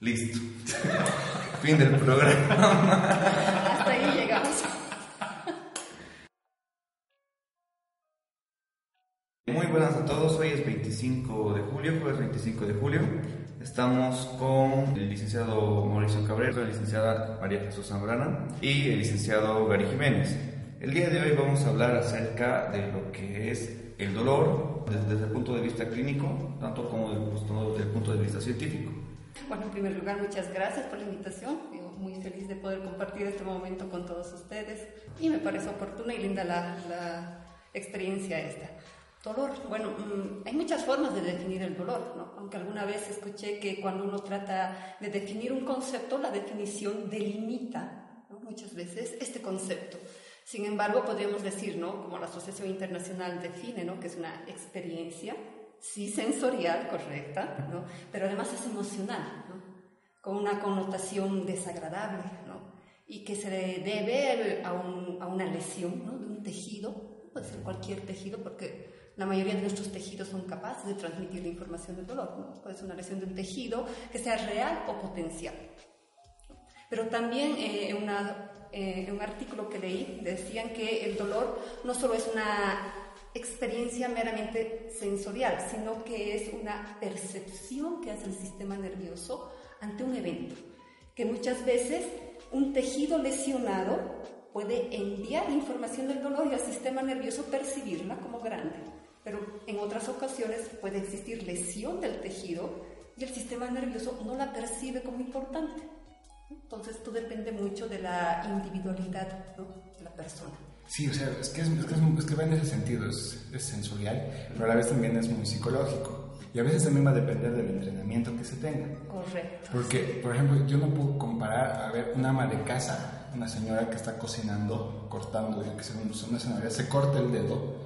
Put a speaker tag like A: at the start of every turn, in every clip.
A: Listo. fin del programa.
B: Hasta ahí llegamos.
A: Muy buenas a todos, hoy es 25 de julio, jueves 25 de julio. Estamos con el licenciado Mauricio Cabrera, la licenciada María Jesús Zambrana y el licenciado Gary Jiménez. El día de hoy vamos a hablar acerca de lo que es el dolor desde, el punto de vista clínico, tanto como desde el punto de vista científico.
B: Bueno, en primer lugar, muchas gracias por la invitación. Muy feliz de poder compartir este momento con todos ustedes y me parece oportuna y linda la, la experiencia esta. Dolor, bueno, mm, hay muchas formas de definir el dolor, ¿no? aunque alguna vez escuché que cuando uno trata de definir un concepto, la definición delimita ¿no? muchas veces este concepto. Sin embargo, podríamos decir, ¿no? como la Asociación Internacional define, ¿no? que es una experiencia, sí sensorial, correcta, ¿no? pero además es emocional, ¿no? con una connotación desagradable, ¿no? y que se debe a, un, a una lesión de un tejido, puede ser cualquier tejido, porque la mayoría de nuestros tejidos son capaces de transmitir la información del dolor. Puede ser una lesión de un tejido que sea real o potencial. Pero también eh, eh, un artículo que leí decían que el dolor no solo es una experiencia meramente sensorial, sino que es una percepción que hace el sistema nervioso ante un evento, que muchas veces un tejido lesionado puede enviar información del dolor y al sistema nervioso percibirla como grande pero en otras ocasiones puede existir lesión del tejido y el sistema nervioso no la percibe como importante. Entonces, todo depende mucho de la individualidad de la persona.
C: Sí, o sea, es que, es, es, que, va en ese sentido, es, sensorial, pero a la vez también es muy psicológico. Y a veces también va a depender del entrenamiento que se tenga.
B: Correcto.
C: Porque, por ejemplo, yo no puedo comparar, a ver, una ama de casa, una señora que está cocinando, cortando, yo que sé, una señora, se corta el dedo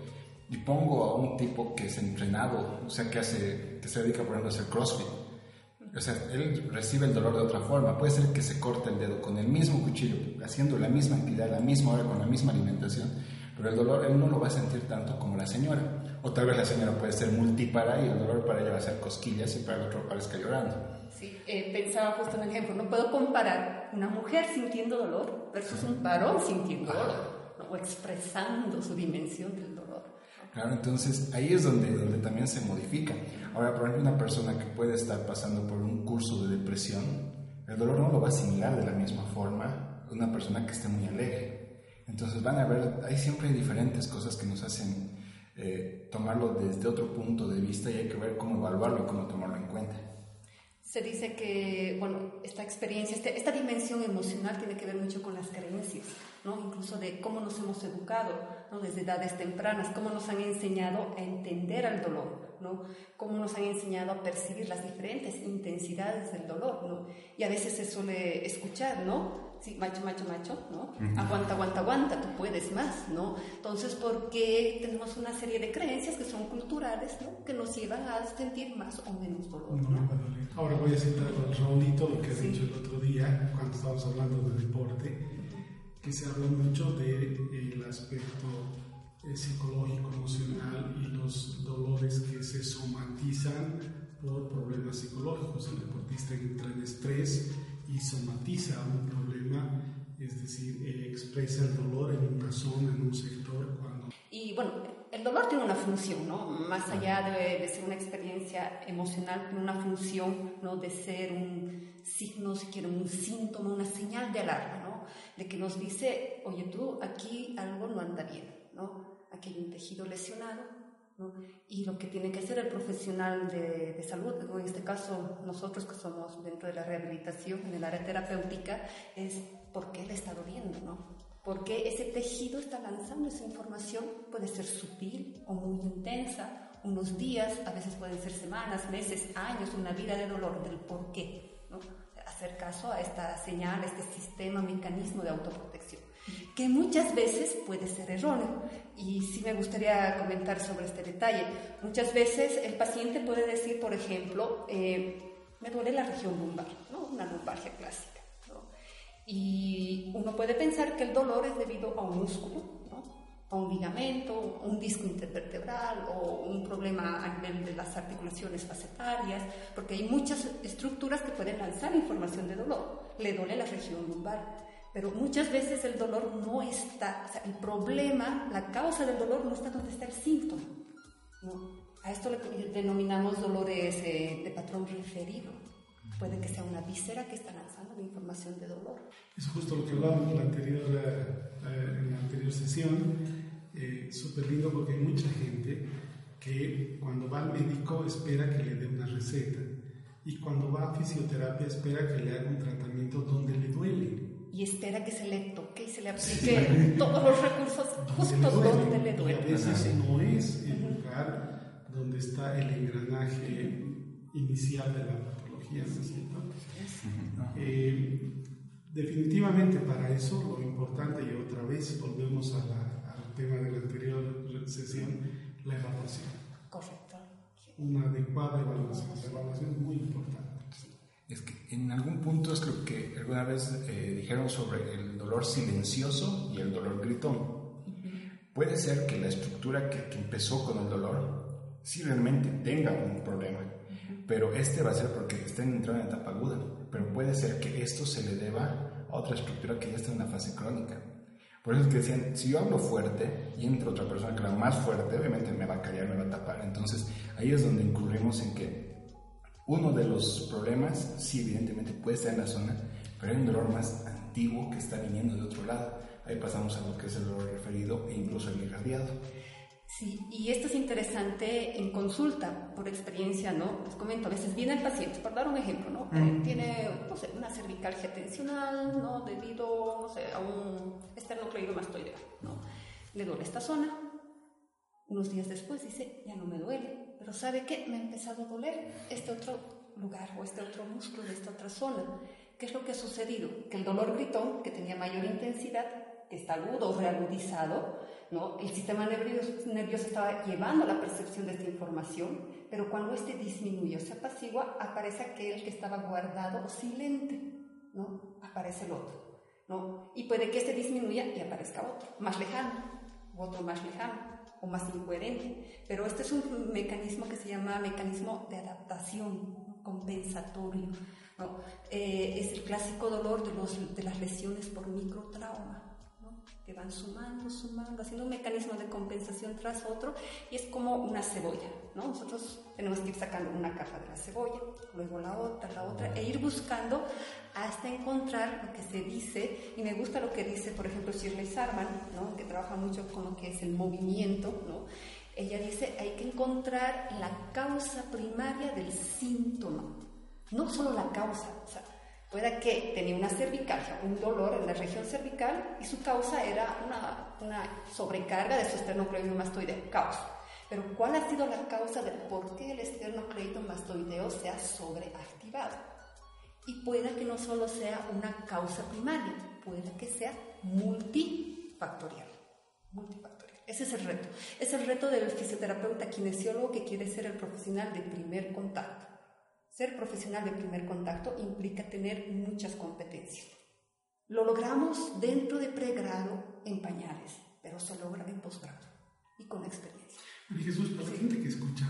C: y pongo a un tipo que es entrenado, o sea, que, hace, que se dedica, por ejemplo, a hacer CrossFit. O sea, él recibe el dolor de otra forma. Puede ser que se corte el dedo con el mismo cuchillo, haciendo la misma actividad, la misma hora, con la misma alimentación, pero el dolor él no lo va a sentir tanto como la señora. O tal vez la señora puede ser multipara y el dolor para ella va a ser cosquillas y para el otro parezca llorando.
B: Sí, eh, pensaba justo en el ejemplo. No puedo comparar una mujer sintiendo dolor versus un varón sintiendo dolor, o expresando su dimensión del.
C: Claro, entonces ahí es donde, donde también se modifica. Ahora, por ejemplo, una persona que puede estar pasando por un curso de depresión, el dolor no lo va a asimilar de la misma forma una persona que esté muy alegre. Entonces van a ver, hay siempre diferentes cosas que nos hacen eh, tomarlo desde otro punto de vista y hay que ver cómo evaluarlo y cómo tomarlo en cuenta.
B: Se dice que, bueno, esta experiencia, este, esta dimensión emocional tiene que ver mucho con las creencias, ¿no? Incluso de cómo nos hemos educado, ¿no? Desde edades tempranas, cómo nos han enseñado a entender al dolor, ¿no? Cómo nos han enseñado a percibir las diferentes intensidades del dolor, ¿no? Y a veces se suele escuchar, ¿no? sí, macho, macho, macho, ¿no? Aguanta, aguanta, aguanta, tú puedes más, ¿no? Entonces, ¿por qué tenemos una serie de creencias que son culturales, ¿no? Que nos llevan a sentir más o menos dolor.
D: No, Ahora voy a citar con Raulito lo que has dicho el otro día, cuando estábamos hablando de deporte, que se habla mucho del de, aspecto eh, psicológico, emocional y los dolores que se somatizan por problemas psicológicos. El deportista entra en estrés y somatiza un problema, es decir, expresa el dolor en una zona, en un sector. Cuando...
B: Y bueno, el dolor tiene una función, ¿no? Más allá de, de, ser una experiencia emocional, tiene una función, ¿no? De ser un signo, si quieren, un síntoma, una señal de alarma, ¿no? De que nos dice, oye tú, aquí algo no anda bien, ¿no? Aquí hay un tejido lesionado, y lo que tiene que hacer el profesional de, de, salud, en este caso nosotros que somos dentro de la rehabilitación, en el área terapéutica, es por qué le está doliendo, ¿no? Porque ese tejido está lanzando esa información, puede ser sutil o muy intensa, unos días, a veces pueden ser semanas, meses, años, una vida de dolor del por qué. Hacer caso a esta señal, a este sistema, mecanismo de autoprotección, que muchas veces puede ser erróneo. Y sí me gustaría comentar sobre este detalle. Muchas veces el paciente puede decir, por ejemplo, eh, me duele la región lumbar, una lumbargia clásica. Y uno puede pensar que el dolor es debido a un músculo, a un ligamento, un disco intervertebral o un problema a nivel de las articulaciones facetarias, porque hay muchas estructuras que pueden lanzar información de dolor. Le duele la región lumbar, pero muchas veces el dolor no está, o sea, el problema, la causa del dolor no está donde está el síntoma. A esto le denominamos dolores eh, de patrón referido. Puede que sea una víscera que está lanzando información de dolor.
D: Es justo lo que hablábamos en la anterior, eh, en la anterior sesión eh, súper lindo porque hay mucha gente que cuando va al médico espera que le dé una receta y cuando va a fisioterapia espera que le haga un tratamiento donde le duele.
B: Y espera que se le toque y se le aplique todos los recursos justo donde le duele.
D: Y a veces no es el lugar donde está el engranaje inicial de la Eh, definitivamente para eso lo importante, y otra vez volvemos a la tema de la anterior sesión, la evaluación.
B: Correcto.
D: Una adecuada evaluación. La evaluación es muy importante.
C: Es que en algún punto es creo que alguna vez eh, dijeron sobre el dolor silencioso y el dolor gritón. Puede ser que la estructura que, que, empezó con el dolor sí realmente tenga un problema, pero este va a ser porque está entrando en etapa aguda. Pero puede ser que esto se le deba a otra estructura que ya está en una fase crónica. Por eso es que decían, si yo hablo fuerte y entra otra persona que habla más fuerte, obviamente me va a callar, me va a tapar. Entonces ahí es donde incurrimos en que uno de los problemas, sí, evidentemente puede estar en la zona, pero hay un dolor más antiguo que está viniendo de otro lado. Ahí pasamos a lo que es el dolor referido e incluso el irradiado.
B: Sí, y esto es interesante en consulta, por experiencia, ¿no? Les comento, a veces viene el paciente, por dar un ejemplo, ¿no? Eh, tiene, no sé, una cervicalgia tensional, ¿no? Debido, no sé, a un esternocleidomastoideo, ¿no? Le duele esta zona. Unos días después dice, ya no me duele, pero ¿sabe qué? Me ha empezado a doler este otro lugar o este otro músculo de esta otra zona. ¿Qué es lo que ha sucedido? Que el dolor gritón, que tenía mayor intensidad, que está agudo o reagudizado, ¿no? el sistema nervioso, estaba llevando la percepción de esta información, pero cuando este disminuye o se apacigua, aparece aquel que estaba guardado o silente, ¿no? aparece el otro. ¿no? Y puede que este disminuya y aparezca otro, más lejano, otro más lejano o más incoherente. Pero este es un mecanismo que se llama mecanismo de adaptación compensatorio. Eh, es el clásico dolor de, de las lesiones por microtrauma que van sumando, sumando, haciendo un mecanismo de compensación tras otro y es como una cebolla, ¿no? Nosotros tenemos que ir sacando una capa de la cebolla, luego la otra, la otra, e ir buscando hasta encontrar lo que se dice, y me gusta lo que dice, por ejemplo, Shirley Sarman, ¿no? que trabaja mucho con lo que es el movimiento, ¿no? Ella dice, hay que encontrar la causa primaria del síntoma, no solo la causa, o sea, Puede que tenía una cervicalgia, un dolor en la región cervical y su causa era una, sobrecarga de su esternocleidomastoideo, causa. Pero ¿cuál ha sido la causa del por qué el esternocleidomastoideo se ha sobreactivado? Y puede que no solo sea una causa primaria, puede que sea multifactorial. Multifactorial. Ese es el reto. Es el reto del fisioterapeuta kinesiólogo que quiere ser el profesional de primer contacto. Ser profesional de primer contacto implica tener muchas competencias. Lo logramos dentro de pregrado en pañales, pero se logra en posgrado y con experiencia.
D: Jesús, para la gente que escucha,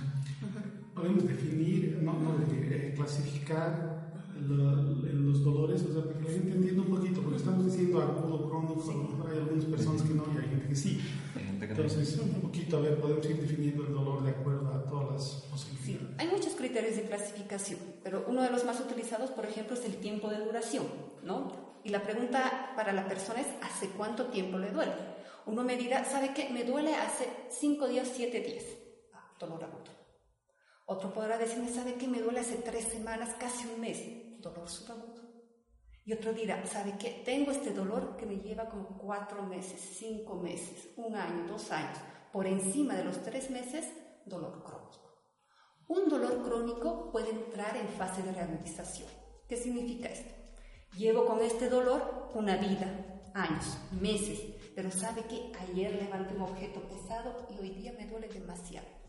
D: podemos definir, no, no eh, clasificar los dolores, o sea, para que la gente entienda un poquito, porque estamos diciendo agudo, crónico, hay algunas personas que no y hay gente que sí. Entonces, un poquito, a ver, podemos ir definiendo el dolor de acuerdo a todas las posibilidades.
B: Sí, hay muchos criterios de clasificación, pero uno de los más utilizados, por ejemplo, es el tiempo de duración, ¿no? Y la pregunta para la persona es, ¿hace cuánto tiempo le duele? Uno me dirá, ¿sabe qué? Me duele hace 5 días, 7 días. Ah, dolor agudo. Otro podrá decirme, ¿sabe qué? Me duele hace 3 semanas, casi un mes. Dolor subagudo. Y otro dirá, ¿sabe qué? Tengo este dolor que me lleva como cuatro meses, cinco meses, un año, dos años. Por encima de los tres meses, dolor crónico. Un dolor crónico puede entrar en fase de reagudización. ¿Qué significa esto? Llevo con este dolor una vida, años, meses, pero sabe que ayer levanté un objeto pesado y hoy día me duele demasiado.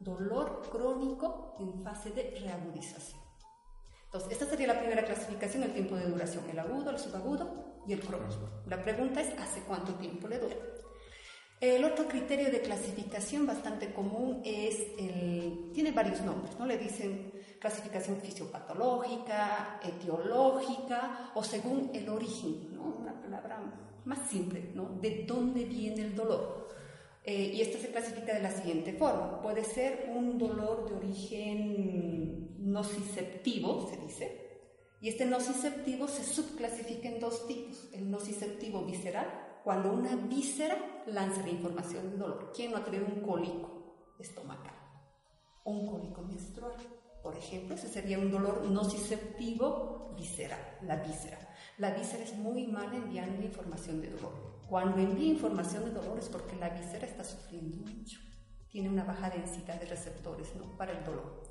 B: Dolor crónico en fase de reagudización. Entonces, esta sería la primera clasificación, el tiempo de duración, el agudo, el subagudo y el crónico. La pregunta es, ¿hace cuánto tiempo le duele? El otro criterio de clasificación bastante común es el, tiene varios nombres, ¿no? Le dicen clasificación fisiopatológica, etiológica o según el origen, ¿no? Una palabra más simple, ¿no? De dónde viene el dolor. Eh, y esto se clasifica de la siguiente forma. Puede ser un dolor de origen nociceptivo, se dice, y este nociceptivo se subclasifica en dos tipos. El nociceptivo visceral, cuando una víscera lanza la información de dolor. ¿Quién no ha tenido un cólico estomacal? Un cólico menstrual, por ejemplo. Ese sería un dolor nociceptivo visceral, la víscera. La víscera es muy mala enviando información de dolor. Cuando envía información de dolor es porque la víscera está sufriendo mucho. Tiene una baja densidad de receptores ¿no? para el dolor.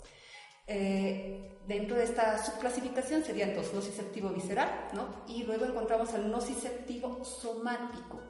B: Eh, dentro de esta subclasificación sería entonces nociceptivo visceral, ¿no? Y luego encontramos el nociceptivo somático.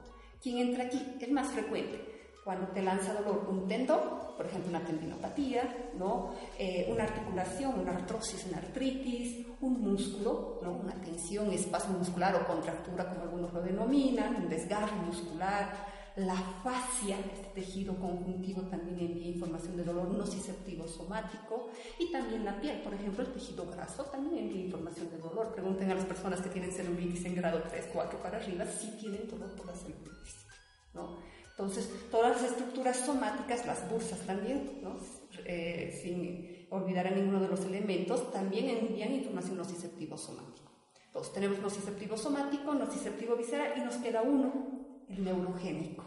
B: ¿Quién entra aquí? Es más frecuente. Cuando te lanza dolor un tendón, por ejemplo una tendinopatía, ¿no? Eh, una articulación, una artrosis, una artritis, un músculo, ¿no? una tensión, espasmo muscular o contractura como algunos lo denominan, un desgarro muscular, la fascia, este tejido conjuntivo también envía información de dolor nociceptivo somático y también la piel, por ejemplo, el tejido graso también envía información de dolor. Pregunten a las personas que tienen celulitis en grado 3, 4 para arriba si tienen dolor por la celulitis. ¿no? Entonces, todas las estructuras somáticas, las bursas también, ¿no? Eh, sin olvidar a ninguno de los elementos, también envían información nociceptivo somático. Entonces, tenemos nociceptivo somático, nociceptivo visceral y nos queda uno, el neurogénico,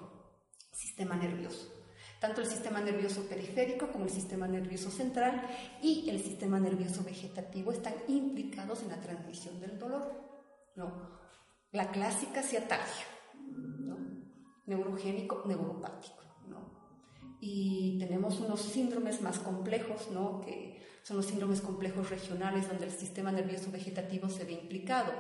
B: sistema nervioso. Tanto el sistema nervioso periférico como el sistema nervioso central y el sistema nervioso vegetativo están implicados en la transmisión del dolor. ¿no? La clásica ciatalgia neurogénico, neuropático. ¿no? Y tenemos unos síndromes más complejos, ¿no? que son los síndromes complejos regionales, donde el sistema nervioso vegetativo se ve implicado.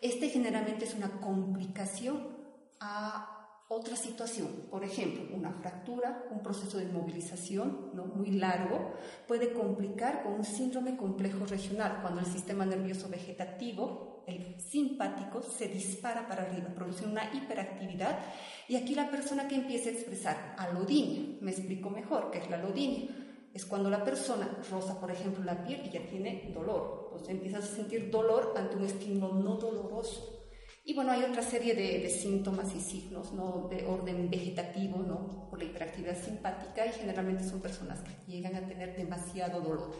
B: Este generalmente es una complicación a otra situación, por ejemplo, una fractura, un proceso de inmovilización ¿no? muy largo, puede complicar con un síndrome complejo regional, cuando el sistema nervioso vegetativo, el simpático, se dispara para arriba, produce una hiperactividad. Y aquí la persona que empieza a expresar alodinia, me explico mejor qué es la alodinia, es cuando la persona roza, por ejemplo, la piel y ya tiene dolor, entonces empiezas a sentir dolor ante un estímulo no doloroso y bueno, hay otra serie de, síntomas y signos ¿no? de orden vegetativo ¿no? por la hiperactividad simpática y generalmente son personas que llegan a tener demasiado dolor.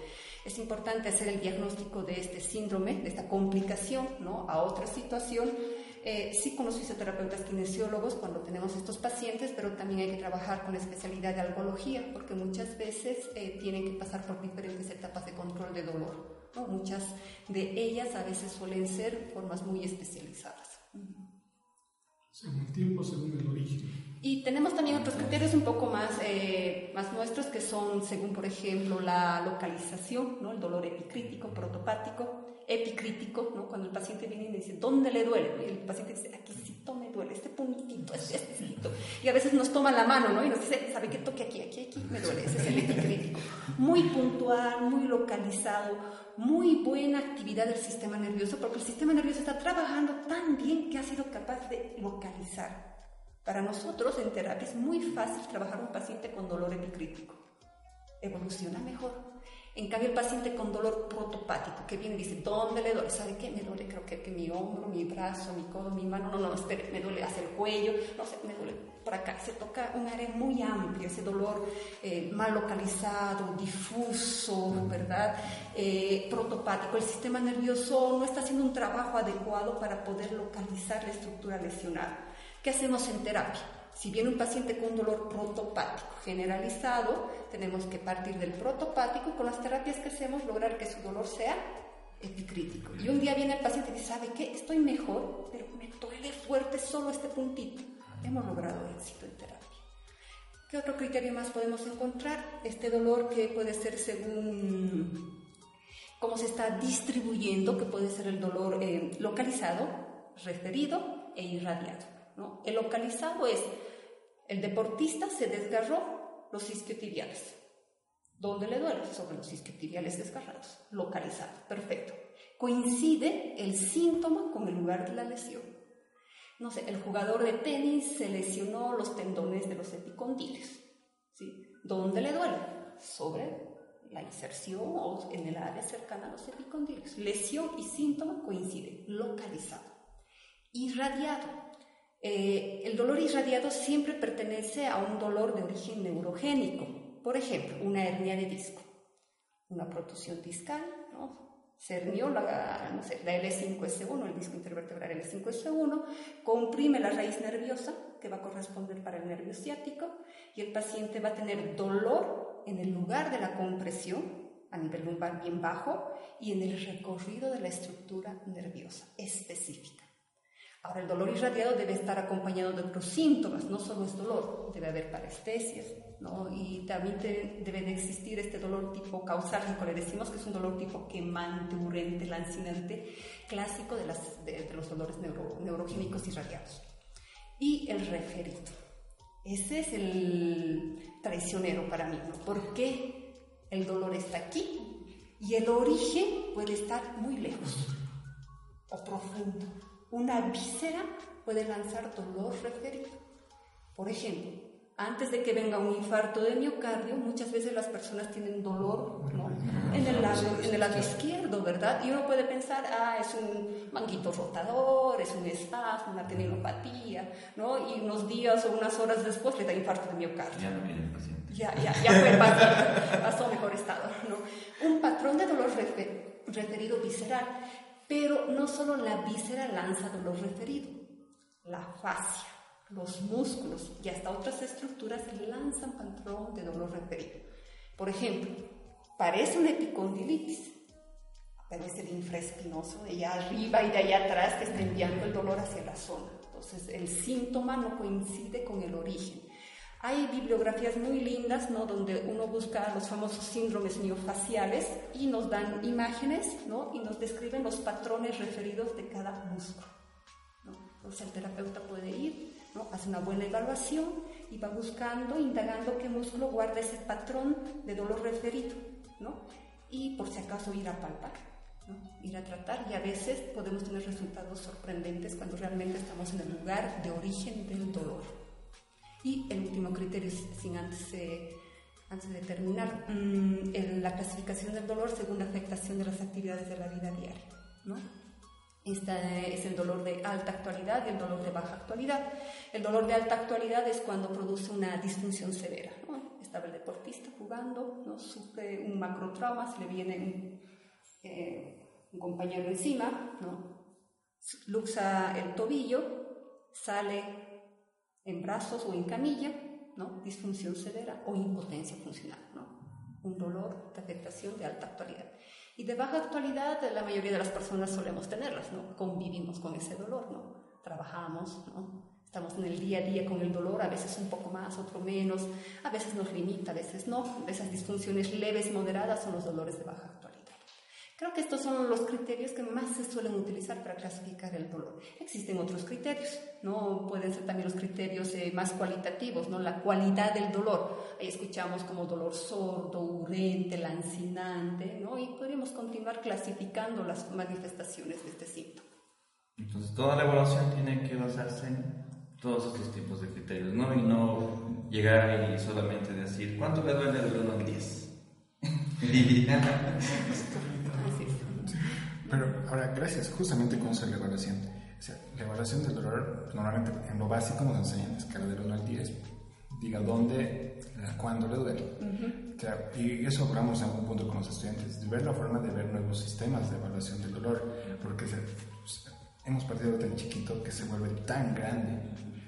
B: Es importante hacer el diagnóstico de este síndrome, de esta complicación ¿no? a otra situación. Eh, sí con los fisioterapeutas kinesiólogos cuando tenemos estos pacientes, pero también hay que trabajar con la especialidad de algología porque muchas veces eh, tienen que pasar por diferentes etapas de control de dolor. Muchas de ellas a veces suelen ser formas muy especializadas.
D: Según el tiempo, según el origen.
B: Y tenemos también otros criterios un poco más, eh, más nuestros que son según, por ejemplo, la localización, ¿no? el dolor epicrítico, protopático, epicrítico, ¿no? cuando el paciente viene y me dice, ¿dónde le duele? Y el paciente dice, aquí me duele, este puntito, este, este Y a veces nos toma la mano ¿no? y nos dice, ¿sabe qué toque aquí? Aquí, aquí me duele, ese es el epicrítico. Muy puntual, muy localizado, muy buena actividad del sistema nervioso, porque el sistema nervioso está trabajando tan bien que ha sido capaz de localizar. Para nosotros en terapia es muy fácil trabajar un paciente con dolor epicrítico. Evoluciona mejor. En cambio, el paciente con dolor protopático, que viene y dice, ¿dónde le duele? ¿Sabe qué? Me duele, creo que, que, mi hombro, mi brazo, mi codo, mi mano. No, no, espere, me duele hacia el cuello, no sé, me duele por acá. Se toca un área muy amplia, ese dolor eh, mal localizado, difuso, ¿verdad? Eh, protopático. El sistema nervioso no está haciendo un trabajo adecuado para poder localizar la estructura lesionada. ¿Qué hacemos en terapia? Si viene un paciente con un dolor protopático generalizado, tenemos que partir del protopático con las terapias que hacemos lograr que su dolor sea epicrítico. Y un día viene el paciente y dice, ¿sabe qué? Estoy mejor, pero me duele fuerte solo este puntito. Hemos logrado éxito en terapia. ¿Qué otro criterio más podemos encontrar? Este dolor que puede ser según cómo se está distribuyendo, que puede ser el dolor eh, localizado, referido e irradiado. El localizado es el deportista se desgarró los isquiotibiales. ¿Dónde le duele? Sobre los isquiotibiales desgarrados. Localizado. Perfecto. Coincide el síntoma con el lugar de la lesión. No sé, el jugador de tenis se lesionó los tendones de los epicondiles. ¿sí? ¿Dónde le duele? Sobre la inserción o en el área cercana a los epicondiles. Lesión y síntoma coinciden, localizado. Irradiado. Eh, el dolor irradiado siempre pertenece a un dolor de origen neurogénico. Por ejemplo, una hernia de disco, una protusión discal, ¿no? se hernió la, no sé, la L5S1, el disco intervertebral L5S1, comprime la raíz nerviosa que va a corresponder para el nervio ciático y el paciente va a tener dolor en el lugar de la compresión a nivel lumbar bien bajo y en el recorrido de la estructura nerviosa específica. Ahora, el dolor irradiado debe estar acompañado de otros síntomas, no solo es dolor, debe haber parestesias, ¿no? y también debe de existir este dolor tipo causálgico, le decimos que es un dolor tipo quemante, urente, lancinante, clásico de, las, de, los dolores neuro, neurogénicos irradiados. Y el referido. Ese es el traicionero para mí, ¿no? porque el dolor está aquí y el origen puede estar muy lejos o profundo una víscera puede lanzar dolor referido. Por ejemplo, antes de que venga un infarto de miocardio, muchas veces las personas tienen dolor en, el lado, en el lado izquierdo, ¿verdad? Y uno puede pensar, ah, es un manguito rotador, es un espasmo, una tendinopatía, ¿no? Y unos días o unas horas después le da infarto de miocardio.
A: Ya no viene el paciente.
B: Ya, ya, ya fue pasó, pasó mejor estado, ¿no? Un patrón de dolor referido visceral pero no solo la víscera lanza dolor referido, la fascia, los músculos y hasta otras estructuras lanzan patrón de dolor referido. Por ejemplo, parece una epicondilitis, es el infraespinoso de allá arriba y de allá atrás que está enviando el dolor hacia la zona. Entonces, el síntoma no coincide con el origen. Hay bibliografías muy lindas, ¿no? Donde uno busca los famosos síndromes miofaciales y nos dan imágenes, ¿no? Y nos describen los patrones referidos de cada músculo. ¿no? Entonces el terapeuta puede ir, ¿no? Hace una buena evaluación y va buscando, indagando qué músculo guarda ese patrón de dolor referido, ¿no? Y por si acaso ir a palpar. ¿no? ir a tratar y a veces podemos tener resultados sorprendentes cuando realmente estamos en el lugar de origen del dolor. Y el último criterio, sin antes, antes de terminar, mm, la clasificación del dolor según la afectación de las actividades de la vida diaria. ¿no? Este es el dolor de alta actualidad y el dolor de baja actualidad. El dolor de alta actualidad es cuando produce una disfunción severa. ¿no? Estaba el deportista jugando, ¿no? sufre un macrotrauma, se le viene un, eh, un compañero encima, ¿no? luxa el tobillo, sale en brazos o en camilla, ¿no? disfunción severa o impotencia funcional, ¿no? un dolor de afectación de alta actualidad. Y de baja actualidad la mayoría de las personas solemos tenerlas, ¿no? convivimos con ese dolor, ¿no? trabajamos, ¿no? estamos en el día a día con el dolor, a veces un poco más, otro menos, a veces nos limita, a veces no. Esas disfunciones leves, moderadas son los dolores de baja actualidad. Creo que estos son los criterios que más se suelen utilizar para clasificar el dolor. Existen otros criterios, ¿no? Pueden ser también los criterios eh, más cualitativos, ¿no? La cualidad del dolor. Ahí escuchamos como dolor sordo, urente, lancinante, ¿no? Y podríamos continuar clasificando las manifestaciones de este síntoma.
A: Entonces, toda la evaluación tiene que basarse en todos estos tipos de criterios, ¿no? Y no llegar y solamente decir, ¿cuánto le duele el 1 al 10?
C: Pero ahora, gracias, justamente con esa la evaluación. O sea, la evaluación del dolor, normalmente en lo básico nos enseñan la escala del 1 al 10. Diga dónde, cuándo le duele. o sea, y eso hablamos en algún punto con los estudiantes, de ver la forma de ver nuevos sistemas de evaluación del dolor, porque pues, hemos partido tan chiquito que se vuelve tan grande.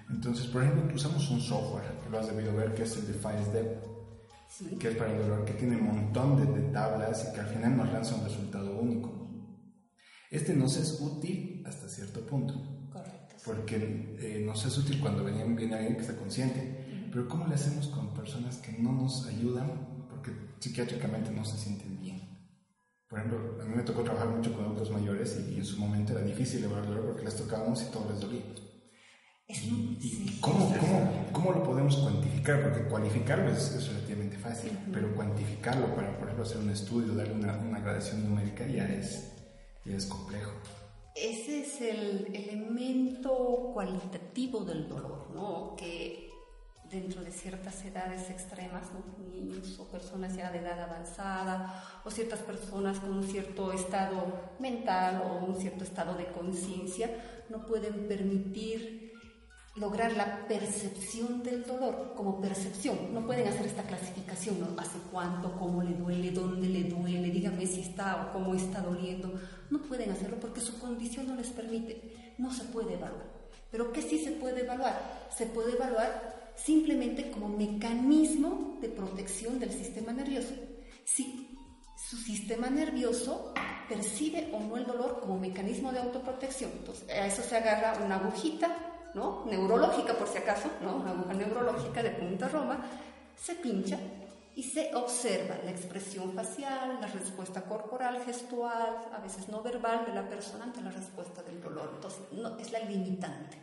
C: Entonces, por ejemplo, usamos un software, que lo has debido ver, que es el de FireStep, que es para el dolor, que tiene un montón de, de tablas y que al final nos lanza un resultado único. Este nos es útil hasta cierto punto.
B: Correcto.
C: Porque eh, nos es útil cuando viene, viene alguien que está consciente. Pero ¿cómo le hacemos con personas que no nos ayudan porque psiquiátricamente no se sienten bien? Por ejemplo, a mí me tocó trabajar mucho con adultos mayores y, en su momento era difícil evaluar porque les tocábamos y todo les dolía. ¿Y, cómo, cómo, cómo, lo podemos cuantificar? Porque cualificarlo es, relativamente fácil, pero cuantificarlo para, por ejemplo, hacer un estudio, darle una, una gradación numérica ya es, ya es complejo.
B: Ese es el elemento cualitativo del dolor, ¿no? Que dentro de ciertas edades extremas, niños o personas ya de edad avanzada, o ciertas personas con un cierto estado mental o un cierto estado de conciencia, no pueden permitir lograr la percepción del dolor como percepción. No pueden hacer esta clasificación, ¿no? ¿Hace cuánto? ¿Cómo le duele? ¿Dónde le duele? Dígame si está o cómo está doliendo. No pueden hacerlo porque su condición no les permite. No se puede evaluar. Pero ¿qué sí se puede evaluar? Se puede evaluar simplemente como mecanismo de protección del sistema nervioso. Si su sistema nervioso percibe o no el dolor como mecanismo de autoprotección. Entonces, a eso se agarra una agujita ¿no? neurológica por si acaso, ¿no? una aguja neurológica de punta roma, se pincha y se observa la expresión facial, la respuesta corporal, gestual, a veces no verbal de la persona ante la respuesta del dolor. Entonces, no, es la limitante.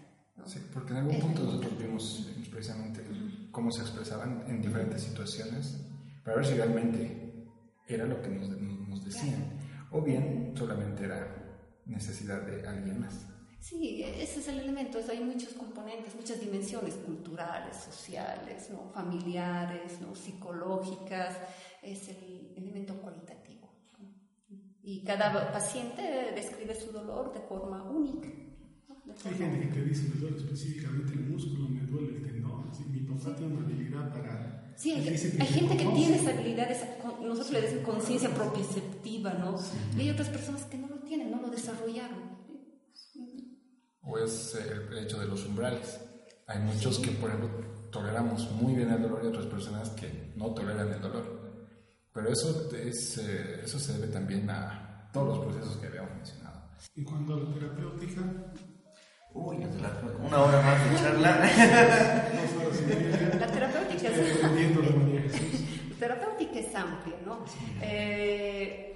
C: Sí, porque en algún punto nosotros vimos precisamente cómo se expresaban en diferentes situaciones para ver si realmente era lo que nos, nos decían o bien solamente era necesidad de alguien más.
B: Sí, ese es el elemento. hay muchos componentes, muchas dimensiones culturales, sociales, ¿no? familiares, ¿no? psicológicas. Es el elemento cualitativo. Y cada paciente describe su dolor de forma única.
D: Hay gente que te dice, me duele específicamente el músculo, me duele el tendón. mi papá tiene una habilidad para...
B: Sí, hay, gente que tiene esa habilidad, nosotros le decimos conciencia propioceptiva, ¿no? Y hay otras personas que no lo tienen, no lo desarrollaron
C: o es el hecho de los umbrales. Hay muchos que, por ejemplo, toleramos muy bien el dolor y otras personas que no toleran el dolor. Pero eso, es, eh, eso se debe también a todos los procesos que habíamos mencionado.
D: ¿Y cuando la terapéutica?
A: Uy, una hora más de charla.
B: la terapéutica es... La terapéutica es amplia, ¿no? Eh,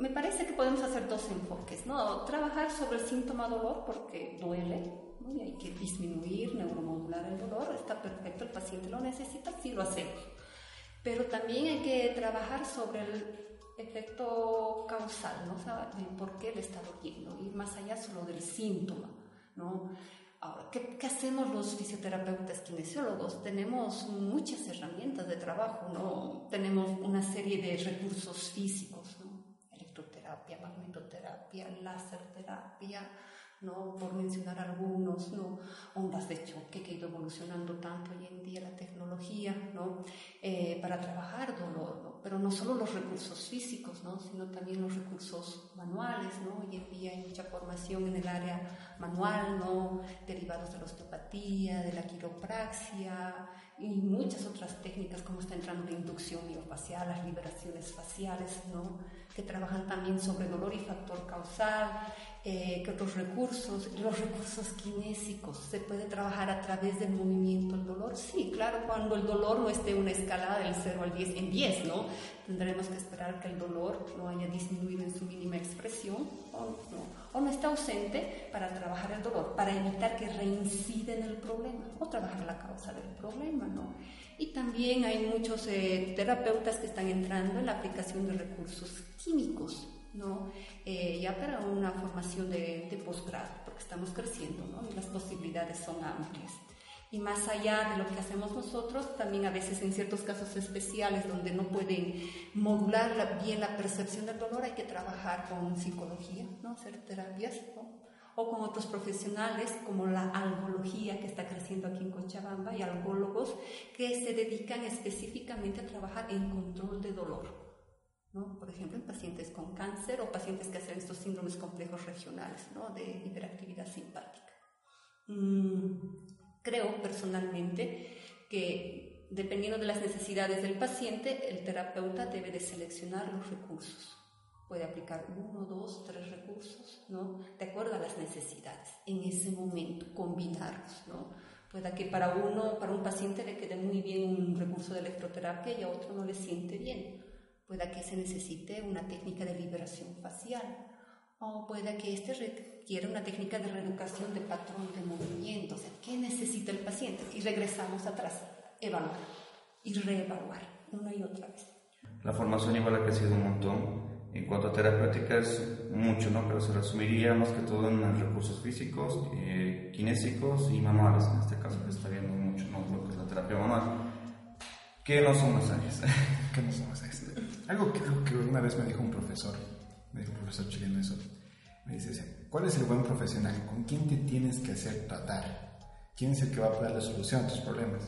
B: me parece que podemos hacer dos enfoques, ¿no? Trabajar sobre el síntoma dolor porque duele, ¿no? y hay que disminuir, neuromodular el dolor, está perfecto, el paciente lo necesita, sí lo hacemos. Pero también hay que trabajar sobre el efecto causal, ¿no? O por qué le está doliendo, ir más allá solo del síntoma, ¿no? Ahora, ¿qué, ¿qué, hacemos los fisioterapeutas kinesiólogos? Tenemos muchas herramientas de trabajo, ¿no? Tenemos una serie de recursos físicos, magnetoterapia, láser terapia, ¿no? por mencionar algunos, ¿no? ondas de choque que ha ido evolucionando tanto hoy en día la tecnología ¿no? Eh, para trabajar dolor, ¿no? pero no solo los recursos físicos, ¿no? sino también los recursos manuales. ¿no? Hoy en día hay mucha formación en el área manual, ¿no? derivados de la osteopatía, de la quiropraxia y muchas otras técnicas como está entrando la inducción miofacial, las liberaciones faciales, ¿no? Que trabajan también sobre dolor y factor causal, eh, que otros recursos, los recursos kinésicos, se puede trabajar a través del movimiento el dolor. Sí, claro, cuando el dolor no esté una escalada del 0 al 10 en 10, ¿no? Tendremos que esperar que el dolor no haya disminuido en su mínima expresión o no, o no está ausente para trabajar el dolor, para evitar que reincida en el problema o trabajar la causa del problema, ¿no? Y también hay muchos eh, terapeutas que están entrando en la aplicación de recursos químicos, ¿no? Eh, ya para una formación de, de posgrado, porque estamos creciendo, ¿no? Y las posibilidades son amplias. Y más allá de lo que hacemos nosotros, también a veces en ciertos casos especiales donde no pueden modular bien la percepción del dolor, hay que trabajar con psicología, ¿no? Hacer terapias, ¿no? O con otros profesionales como la algología que está creciendo aquí en Cochabamba y algólogos que se dedican específicamente a trabajar en control de dolor. ¿no? Por ejemplo, en pacientes con cáncer o pacientes que hacen estos síndromes complejos regionales ¿no? de hiperactividad simpática. Mm, creo personalmente que dependiendo de las necesidades del paciente, el terapeuta debe de seleccionar los recursos puede aplicar uno, dos, tres recursos, ¿no? De acuerdo a las necesidades, en ese momento, combinarlos, ¿no? Pueda que para uno, para un paciente le quede muy bien un recurso de electroterapia y a otro no le siente bien. Pueda que se necesite una técnica de liberación facial o pueda que este requiera una técnica de reeducación de patrón de movimiento. O sea, ¿qué necesita el paciente? Y regresamos atrás, evaluar y reevaluar una y otra vez.
A: La formación igual ha crecido un montón. En cuanto a terapéutica es mucho, ¿no? Pero se resumiría más que todo en recursos físicos, eh, kinésicos y manuales, en este caso que está viendo mucho, ¿no? Lo que es la terapia manual. ¿Qué no son masajes?
C: ¿Qué no son masajes? Algo que, que una vez me dijo un profesor, me dijo un profesor chileno eso, me dice, ¿cuál es el buen profesional? ¿Con quién te tienes que hacer tratar? ¿Quién es el que va a dar la solución a tus problemas?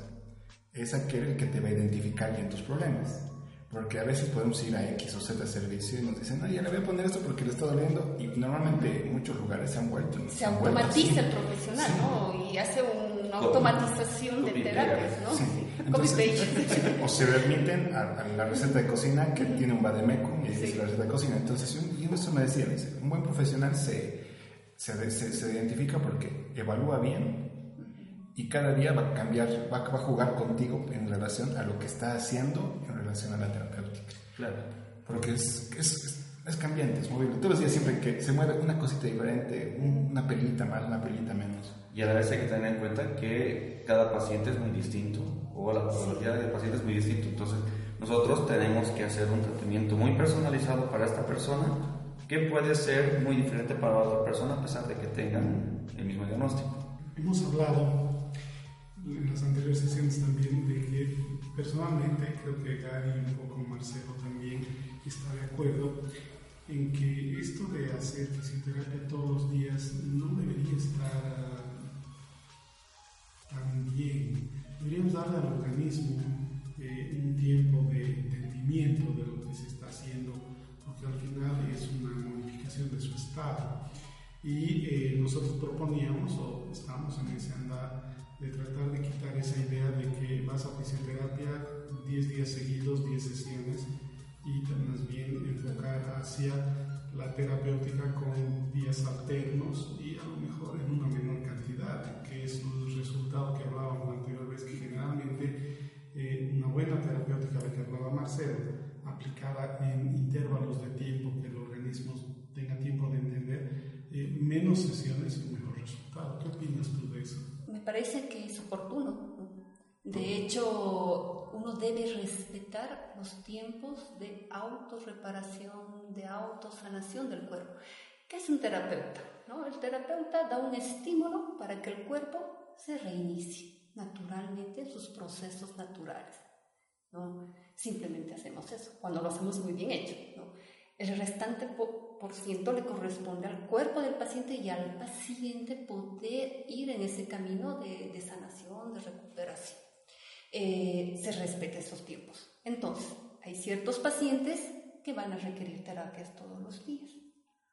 C: Es aquel el que te va a identificar bien tus problemas porque a veces podemos ir a X o Z servicio y nos dicen, no, ya le voy a poner esto porque le está doliendo. Y normalmente en muchos lugares se han vuelto.
B: Se, automatiza el profesional, ¿no? Y hace una automatización de terapias, ¿no? Sí.
C: Entonces, o se remiten a, la receta de cocina que tiene un vademecum y dice la receta de cocina. Entonces, y eso me decía, dice, un buen profesional se, se, se, se identifica porque evalúa bien y cada día va a cambiar, va, va, a jugar contigo en relación a lo que está haciendo en relación a la terapéutica.
A: Claro.
C: Porque es, es, es, cambiante, es movible. Todos los días siempre que se mueve una cosita diferente, una pelita más, una pelita menos.
A: Y a la vez hay que tener en cuenta que cada paciente es muy distinto, o la patología del paciente es muy distinto. Entonces, nosotros tenemos que hacer un tratamiento muy personalizado para esta persona, que puede ser muy diferente para otra persona, a pesar de que tengan el mismo diagnóstico.
D: Hemos hablado en las anteriores sesiones también de que personalmente creo que Gary y un poco Marcelo también está de acuerdo en que esto de hacer fisioterapia todos los días no debería estar tan bien. Deberíamos darle al organismo eh, un tiempo de entendimiento de lo que se está haciendo, porque al final es una modificación de su estado. Y eh, nosotros proponíamos, o estamos en ese andar, de tratar de quitar esa idea de que vas a fisioterapia 10 días seguidos, 10 sesiones y más bien enfocar hacia la terapéutica con días alternos y a lo mejor en una menor cantidad, que es el resultado que hablábamos la anterior vez, que generalmente eh, una buena terapéutica de que hablaba Marcelo, aplicada en intervalos de tiempo que el organismo tenga tiempo de entender, eh, menos sesiones y un mejor resultado. ¿Qué opinas tú de eso?
B: Parece que es oportuno. De hecho, uno debe respetar los tiempos de autorreparación, de autosanación del cuerpo. ¿Qué es un terapeuta? ¿No? El terapeuta da un estímulo para que el cuerpo se reinicie naturalmente en sus procesos naturales. ¿no? Simplemente hacemos eso, cuando lo hacemos muy bien hecho. ¿no? El restante por ciento le corresponde al cuerpo del paciente y al paciente poder ir en ese camino de, sanación, de recuperación. Eh, se respeta esos tiempos. Entonces, hay ciertos pacientes que van a requerir terapias todos los días.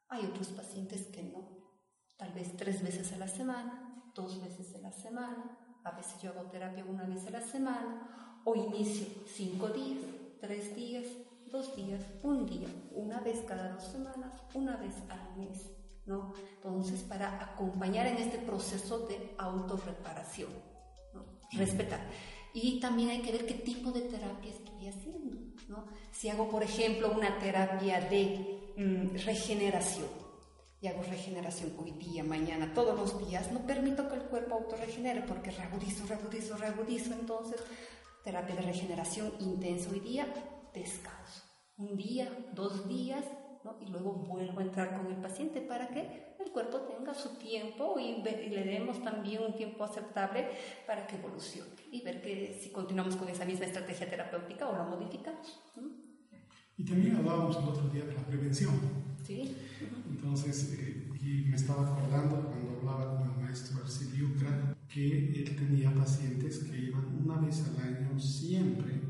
B: Hay otros pacientes que no. Tal vez tres veces a la semana, dos veces a la semana. A veces yo hago terapia una vez a la semana o inicio cinco días, tres días, dos días, un día, una vez cada dos semanas, una vez al mes, ¿no? Entonces, para acompañar en este proceso de autorreparación, ¿no? Respetar. Y también hay que ver qué tipo de terapia estoy haciendo, ¿no? Si hago, por ejemplo, una terapia de mm, regeneración, y hago regeneración hoy día, mañana, todos los días, no permito que el cuerpo autorregenere porque reagudizo, reagudizo, reagudizo, entonces terapia de regeneración intensa hoy día, descanso. Un día, dos días, ¿no? y luego vuelvo a entrar con el paciente para que el cuerpo tenga su tiempo y, le demos también un tiempo aceptable para que evolucione y ver que si continuamos con esa misma estrategia terapéutica o la modificamos.
D: Y también hablábamos el otro día de la prevención.
B: Sí.
D: Entonces, eh, y me estaba acordando cuando hablaba con el maestro Arceliuca que él tenía pacientes que iban una vez al año siempre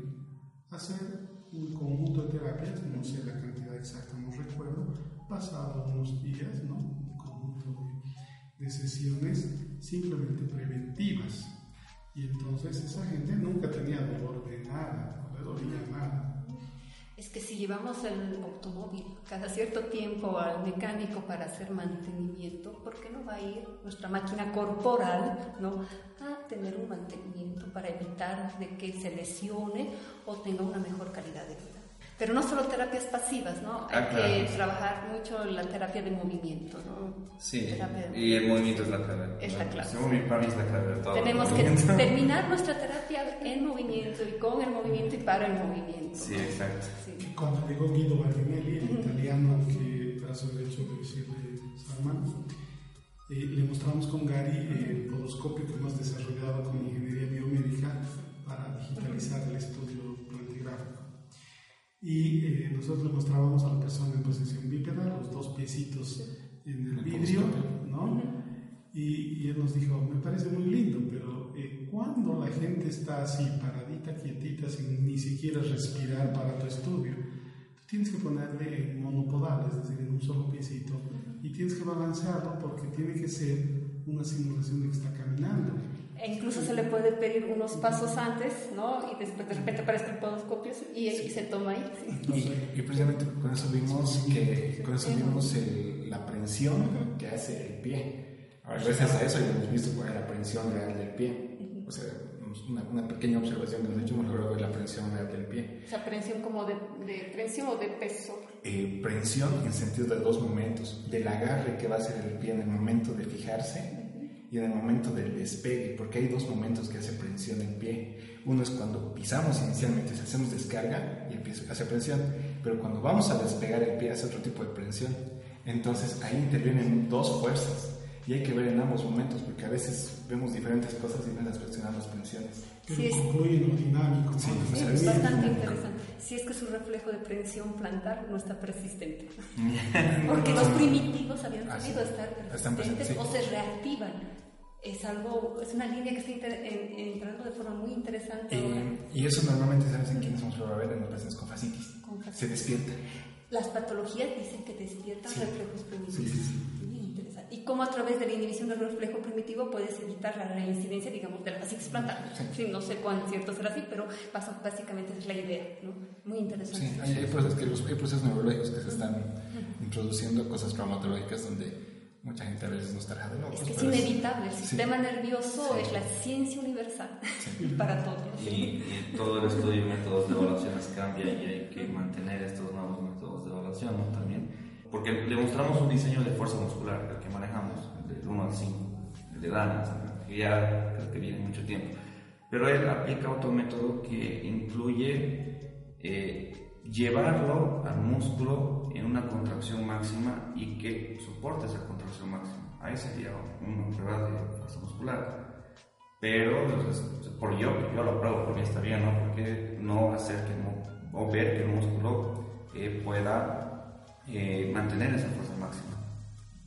D: a hacer un conjunto de terapias, no sé la cantidad exacta, no recuerdo, pasado unos días, ¿no? un conjunto de, de sesiones simplemente preventivas. Y entonces esa gente nunca tenía dolor de nada, no le dolía nada.
B: Es que si llevamos el automóvil cada cierto tiempo al mecánico para hacer mantenimiento, ¿por qué no va a ir nuestra máquina corporal ¿no? a tener un mantenimiento para evitar de que se lesione o tenga una mejor calidad de vida? Pero no solo terapias pasivas, ¿no? Hay
A: Ah,
B: que
A: claro.
B: trabajar mucho la terapia de movimiento, ¿no?
A: Sí,
B: Terapia
A: y el movimiento es la clave.
B: Es la clave.
A: Sí, Para mí es la clave de todo.
B: Tenemos que terminar nuestra terapia en movimiento y con el movimiento y para el movimiento.
A: Sí,
B: ¿no?
A: exacto.
B: Sí.
D: Cuando llegó Guido Bardinelli, el italiano que tras el hecho de decirle Salman, eh, le mostramos con Gary el podoscopio que hemos desarrollado con ingeniería biomédica para digitalizar el estudio. Y eh, nosotros le mostrábamos a la persona en posición bípeda los dos piecitos en el vidrio. ¿no? Y, y él nos dijo, me parece muy lindo, pero eh, cuando la gente está así, paradita, quietita, sin ni siquiera respirar para tu estudio, tú tienes que ponerle en monopodal, es decir, en un solo piecito, y tienes que balancearlo porque tiene que ser una simulación de que está caminando.
B: E incluso se le puede pedir unos pasos antes, ¿no? Y después de repente aparece el podoscopio y, y se toma ahí. sí.
C: Y, y precisamente con eso vimos que con eso vimos el- la prensión que hace el pie. Ahora, gracias a eso ya hemos visto cuál es la prensión real del pie. O sea, una, una pequeña observación que nos hecho hemos logrado ver la prensión real del pie.
B: Esa prensión como de, de prensión o de peso.
C: Eh, prensión en sentido de dos momentos, del agarre que va a hacer el pie en el momento de fijarse y en el momento del despegue, porque hay dos momentos que hace prensión el pie. Uno es cuando pisamos inicialmente, si hacemos descarga y el pie hace prensión, pero cuando vamos a despegar el pie hace otro tipo de prensión. Entonces ahí intervienen dos fuerzas y hay que ver en ambos momentos, porque a veces vemos diferentes cosas y mientras presionamos prensiones.
D: Que
B: Sí, es-
D: concluye lo dinámico. ¿no?
C: Sí,
D: O sea,
B: Es bastante interesante. Si es que es un reflejo de prensión plantar, no está persistente. Porque los primitivos habían
C: Ah, sí.
B: sabido estar
C: Están
B: persistentes
C: presentes, sí.
B: o se reactivan. Es algo, es una línea que está en- entrando de forma muy interesante.
C: Eh, y eso normalmente, ¿sabes en quiénes probado a ver? En los pacientes con fascitis.
B: Con fascitis.
C: Se despierta.
B: Las patologías dicen que despiertan
C: Sí.
B: reflejos primitivos.
C: Sí, sí, sí.
B: Y cómo a través de la inhibición del reflejo primitivo puedes evitar la reincidencia, digamos, de la fascitis plantar. Sí, no sé cuán cierto será así, pero básicamente esa es la idea, ¿no? Muy interesante.
C: Sí, hay, hay procesos, que los- hay procesos neurológicos que se están introduciendo, cosas traumatológicas donde mucha gente a veces nos tarja de locos.
B: Es que es inevitable, el
C: sí.
B: sistema nervioso
C: Sí.
B: es la ciencia universal para todos.
A: Y, y todo el estudio y métodos de evaluaciones cambia y hay que mantener estos nuevos métodos de evaluación ¿no? Porque le mostramos un diseño de fuerza muscular, el que manejamos, el del 1 al 5, el de Danas, que ya creo que viene mucho tiempo. Pero él aplica otro método que incluye eh, llevarlo al músculo en una contracción máxima y que soporte esa contracción máxima. Ahí sería una prueba de fuerza muscular. Pero pues, por yo, yo lo pruebo, por mí está bien, ¿no? Porque no hacer que mu- o ver que el músculo eh, pueda eh, mantener esa fuerza máxima.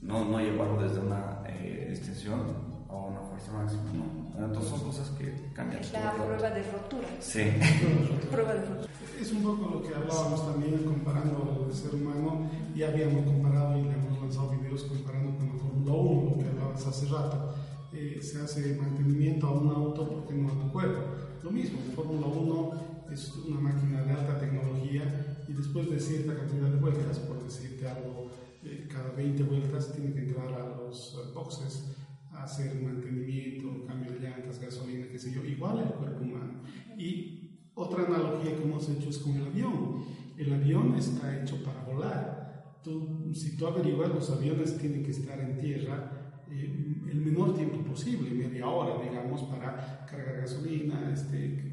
A: No, no llevarlo desde una eh, extensión a una fuerza máxima, ¿no? Entonces son cosas que cambian.
B: Es la prueba de rotura.
A: Sí.
B: Prueba de rotura.
D: Es un poco lo que hablábamos también comparando al ser humano. Ya habíamos comparado y le hemos lanzado videos comparando con la Fórmula 1, lo que hablabas hace rato. Eh, se hace mantenimiento a un auto porque no a tu cuerpo. Lo mismo, la Fórmula 1 es una máquina de alta tecnología después de cierta cantidad de vueltas, por decirte algo, eh, cada 20 vueltas tiene que entrar a los eh, boxes a hacer mantenimiento, cambio de llantas, gasolina, qué sé yo, igual el cuerpo humano. Y otra analogía que hemos hecho es con el avión. El avión está hecho para volar. Tú, si tú averiguas, los aviones tienen que estar en tierra eh, el menor tiempo posible, media hora, digamos, para cargar gasolina, este,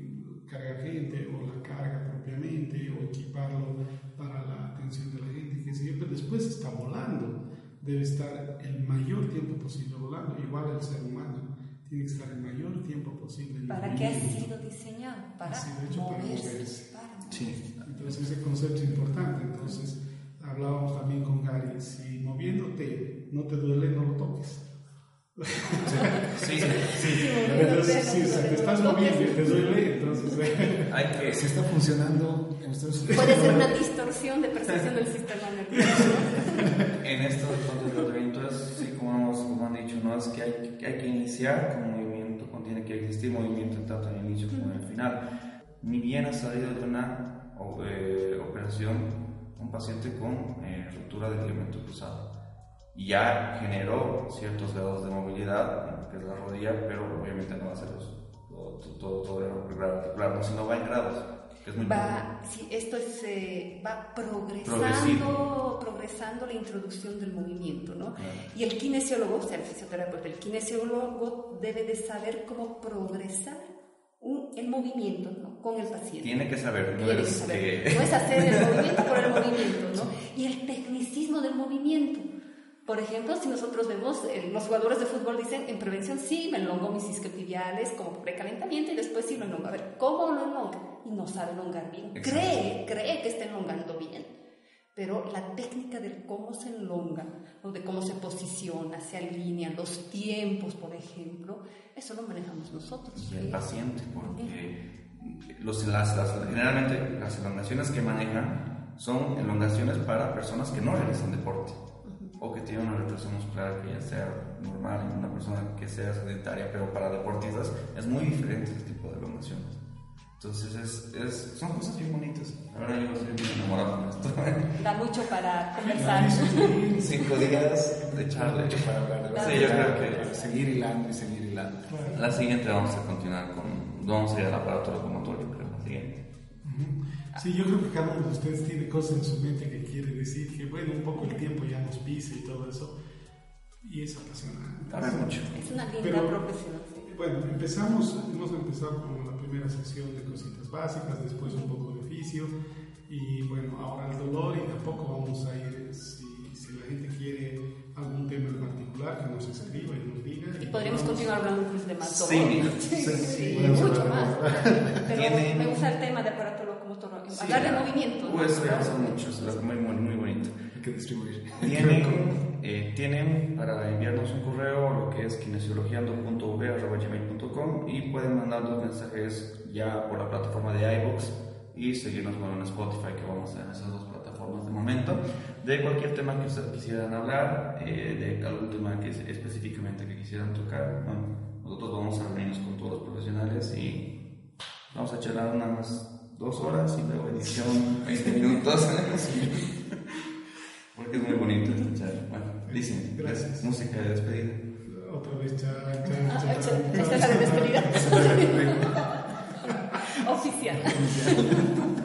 D: cargar gente o la carga propiamente o equiparlo para la atención de la gente, que pero después está volando. Debe estar el mayor tiempo posible volando, igual el ser humano tiene que estar el mayor tiempo posible.
B: ¿Para qué ha sido diseñado? Para
D: Ha sido hecho para
B: moverse.
D: moverse.
B: para
C: Sí.
D: Entonces ese concepto es importante. Entonces hablábamos también con Gary, si moviéndote no te duele, no lo toques.
A: Sí, sí, sí.
D: Entonces, si se te estás moviendo y te duele, entonces... eh,
A: Hay que,
C: Si está funcionando, entonces,
B: Puede ser una distorsión de percepción del sistema nervioso.
A: En estos puntos de tratamiento es, sí, como, hemos- como han dicho, ¿no? es que hay, que hay que iniciar con movimiento, con- tiene que existir movimiento tanto en el inicio como en el final. Ni bien ha salido de una eh, operación un paciente con eh, ruptura del ligamento cruzado. Y ya generó ciertos grados de movilidad, que es la rodilla, pero obviamente no va a ser todo, todo, todo, el articular, sino va en grados. Que es muy
B: va, sí, esto es, eh, va progresando, progresando la introducción del movimiento, ¿no? Y el kinesiólogo, o sea, el fisioterapeuta, el kinesiólogo debe de saber cómo progresar el movimiento ¿no? con el paciente.
A: Tiene que saber,
B: no, es, no es hacer el movimiento por el movimiento, ¿no? Y el tecnicismo del movimiento. Por ejemplo, si nosotros vemos, eh, los jugadores de fútbol dicen, en prevención sí, me enlongo mis isquiotibiales como precalentamiento y después sí lo enlongo. A ver, ¿cómo lo enlonga? Y no sabe enlongar bien. Cree, cree que está enlongando bien pero la técnica de cómo se enlonga, o de cómo se posiciona, se alinea, los tiempos, por ejemplo, eso lo manejamos nosotros.
A: Y el paciente, porque los, las, generalmente las elongaciones que manejan son elongaciones para personas que no realizan deporte o que tienen una retracción muscular que ya sea normal, una persona que sea sedentaria, pero para deportistas es muy diferente este tipo de elongaciones. Entonces, es, es, son cosas bien bonitas. Ahora yo estoy bien enamorado de esto.
B: Da mucho para conversar.
A: Cinco días de charla.
C: Mucho para hablar de
A: Sí, yo creo que.
C: Seguir hilando y seguir hilando.
A: La siguiente vamos a continuar con. Vamos a ir al aparato locomotor,
D: Sí, yo creo que cada uno de ustedes tiene cosas en su mente que quiere decir, que bueno, un poco el tiempo ya nos pisa y todo eso. Y es apasionante.
A: mucho.
B: Es una linda profesión.
D: Bueno, empezamos, hemos empezado con la primera sesión de cositas básicas, después un poco de fisio y bueno, ahora el dolor y tampoco vamos a ir, si, si, la gente quiere algún tema en particular, que nos escriba y nos diga.
B: Y, podríamos continuar hablando de más
A: dolor. Sí,
B: sí, sí, sí mucho más. Pero me gusta el tema de aparato locomotor, hablar de movimiento.
A: Pues son muchos, es muy, muy, muy bonito.
C: Hay que distribuir.
A: Tienen eh, tienen para enviarnos un correo lo que es kinesiologiando.v.gmail.com y pueden mandarnos mensajes ya por la plataforma de iBooks y seguirnos bueno, en Spotify que vamos a en esas dos plataformas de momento de cualquier tema que ustedes quisieran hablar eh, de algún tema que específicamente que quisieran tocar nosotros vamos a reunirnos con todos los profesionales y vamos a charlar unas dos horas y luego edición 20 minutos porque es muy bonito escuchar. Bueno, dicen, gracias. Música de despedida.
D: Otra vez, cha,
B: cha. Esta es la de despedida. Oficial.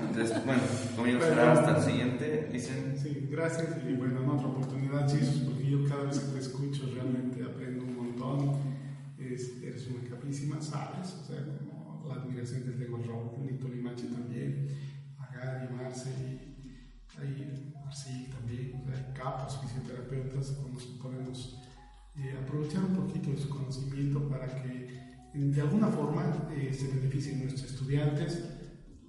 A: Entonces, bueno, conmigo será hasta el siguiente. Dicen.
D: Sí, gracias. Y bueno, en otra oportunidad, Jesús, porque yo cada vez que te escucho realmente aprendo un montón. Es, eres una capísima, sabes, o sea, admiración que tengo a Raúl, Nito Limache también, a Gary, Marce y ahí sí, también, hay capos, fisioterapeutas con podemos eh, aprovechar un poquito de su conocimiento para que de alguna forma eh, se beneficien nuestros estudiantes,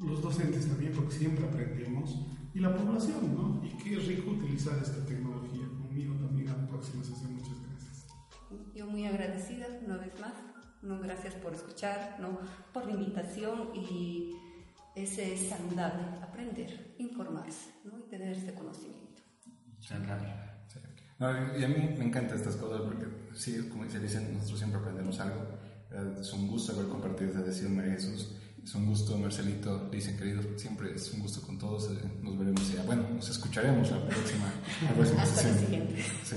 D: los docentes también, porque siempre aprendemos, y la población, ¿no? Y qué rico utilizar esta tecnología. Conmigo también a la próxima sesión, muchas gracias.
B: Yo muy agradecida una vez más, no gracias por escuchar, no por la invitación y ese es saludable, aprender, informarse ¿no? y tener este conocimiento.
C: No, y a mí me encantan estas cosas porque, sí, como se dicen, nosotros siempre aprendemos algo. Es un gusto haber compartido esta decisión, María Jesús. Es un gusto, Marcelito, dicen querido. Siempre es un gusto con todos. Eh, nos veremos ya. Bueno, nos escucharemos la próxima, la próxima
B: Hasta sesión. siguiente.
C: Sí.